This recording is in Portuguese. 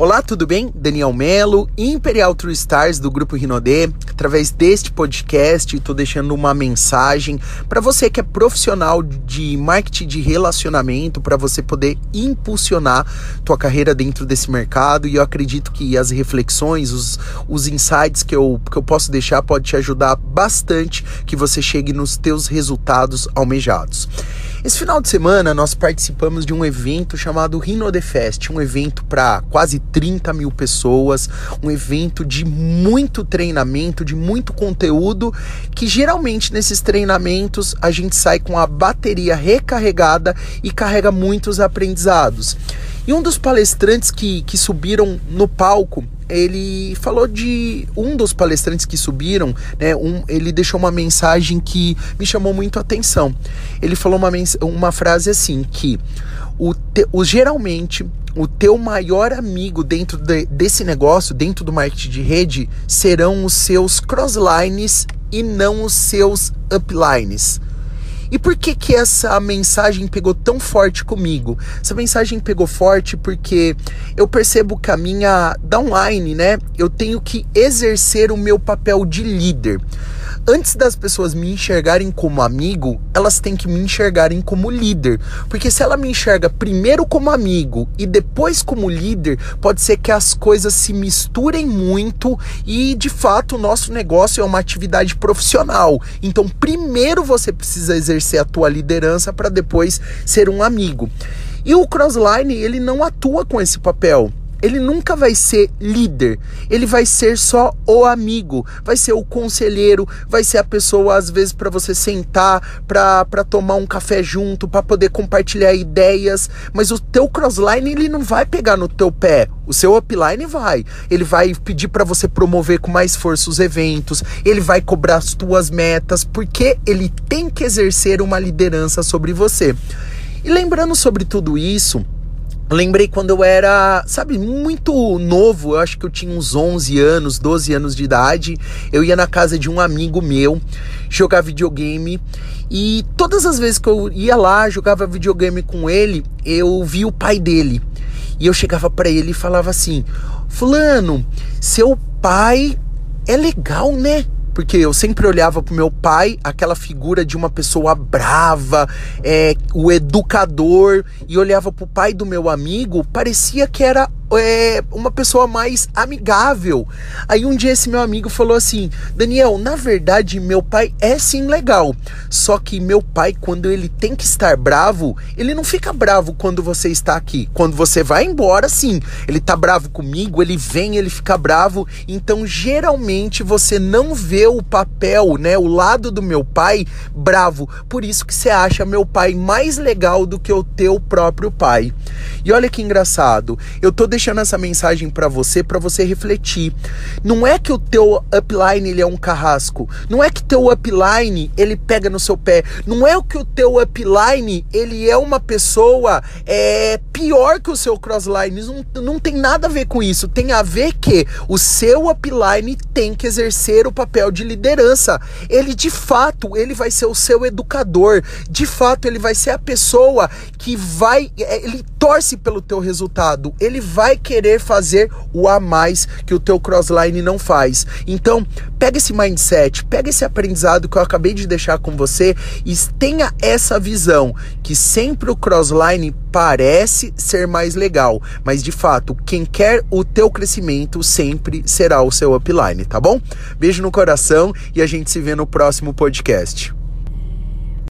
Olá, tudo bem? Daniel Melo, Imperial True Stars do grupo Rinodê. Através deste podcast, estou deixando uma mensagem para você que é profissional de marketing de relacionamento, para você poder impulsionar tua carreira dentro desse mercado. E eu acredito que as reflexões, os, os insights que eu, que eu posso deixar pode te ajudar bastante que você chegue nos teus resultados almejados. Esse final de semana nós participamos de um evento chamado Rino The Fest, um evento para quase 30 mil pessoas, um evento de muito treinamento, de muito conteúdo, que geralmente nesses treinamentos a gente sai com a bateria recarregada e carrega muitos aprendizados. E um dos palestrantes que, que subiram no palco ele falou de um dos palestrantes que subiram, né? Um, ele deixou uma mensagem que me chamou muito a atenção. Ele falou uma, uma frase assim que o, te, o geralmente o teu maior amigo dentro de, desse negócio, dentro do marketing de rede, serão os seus crosslines e não os seus uplines. E por que que essa mensagem pegou tão forte comigo? Essa mensagem pegou forte porque eu percebo que a minha downline, né? Eu tenho que exercer o meu papel de líder antes das pessoas me enxergarem como amigo, elas têm que me enxergarem como líder. Porque se ela me enxerga primeiro como amigo e depois como líder, pode ser que as coisas se misturem muito e de fato o nosso negócio é uma atividade profissional. Então, primeiro você precisa exercer a tua liderança para depois ser um amigo. E o Crossline, ele não atua com esse papel ele nunca vai ser líder, ele vai ser só o amigo, vai ser o conselheiro, vai ser a pessoa às vezes para você sentar, para tomar um café junto, para poder compartilhar ideias, mas o teu crossline ele não vai pegar no teu pé, o seu upline vai. Ele vai pedir para você promover com mais força os eventos, ele vai cobrar as tuas metas, porque ele tem que exercer uma liderança sobre você. E lembrando sobre tudo isso, Lembrei quando eu era, sabe, muito novo, eu acho que eu tinha uns 11 anos, 12 anos de idade. Eu ia na casa de um amigo meu jogar videogame e todas as vezes que eu ia lá, jogava videogame com ele, eu via o pai dele. E eu chegava para ele e falava assim: "Fulano, seu pai é legal, né?" Porque eu sempre olhava pro meu pai aquela figura de uma pessoa brava, é, o educador, e olhava pro pai do meu amigo, parecia que era é, uma pessoa mais amigável. Aí um dia esse meu amigo falou assim: Daniel, na verdade, meu pai é sim legal. Só que meu pai, quando ele tem que estar bravo, ele não fica bravo quando você está aqui. Quando você vai embora, sim. Ele tá bravo comigo, ele vem, ele fica bravo. Então, geralmente, você não vê o papel, né? O lado do meu pai bravo. Por isso que você acha meu pai mais legal do que o teu próprio pai. E olha que engraçado. Eu tô deixando deixando essa mensagem para você, para você refletir. Não é que o teu upline ele é um carrasco. Não é que teu upline ele pega no seu pé. Não é que o teu upline ele é uma pessoa é, pior que o seu crossline. Não, não tem nada a ver com isso. Tem a ver que o seu upline tem que exercer o papel de liderança. Ele de fato ele vai ser o seu educador. De fato ele vai ser a pessoa que vai é, ele torce pelo teu resultado. Ele vai vai querer fazer o a mais que o teu crossline não faz. Então, pega esse mindset, pega esse aprendizado que eu acabei de deixar com você e tenha essa visão que sempre o crossline parece ser mais legal, mas de fato, quem quer o teu crescimento sempre será o seu upline, tá bom? Beijo no coração e a gente se vê no próximo podcast.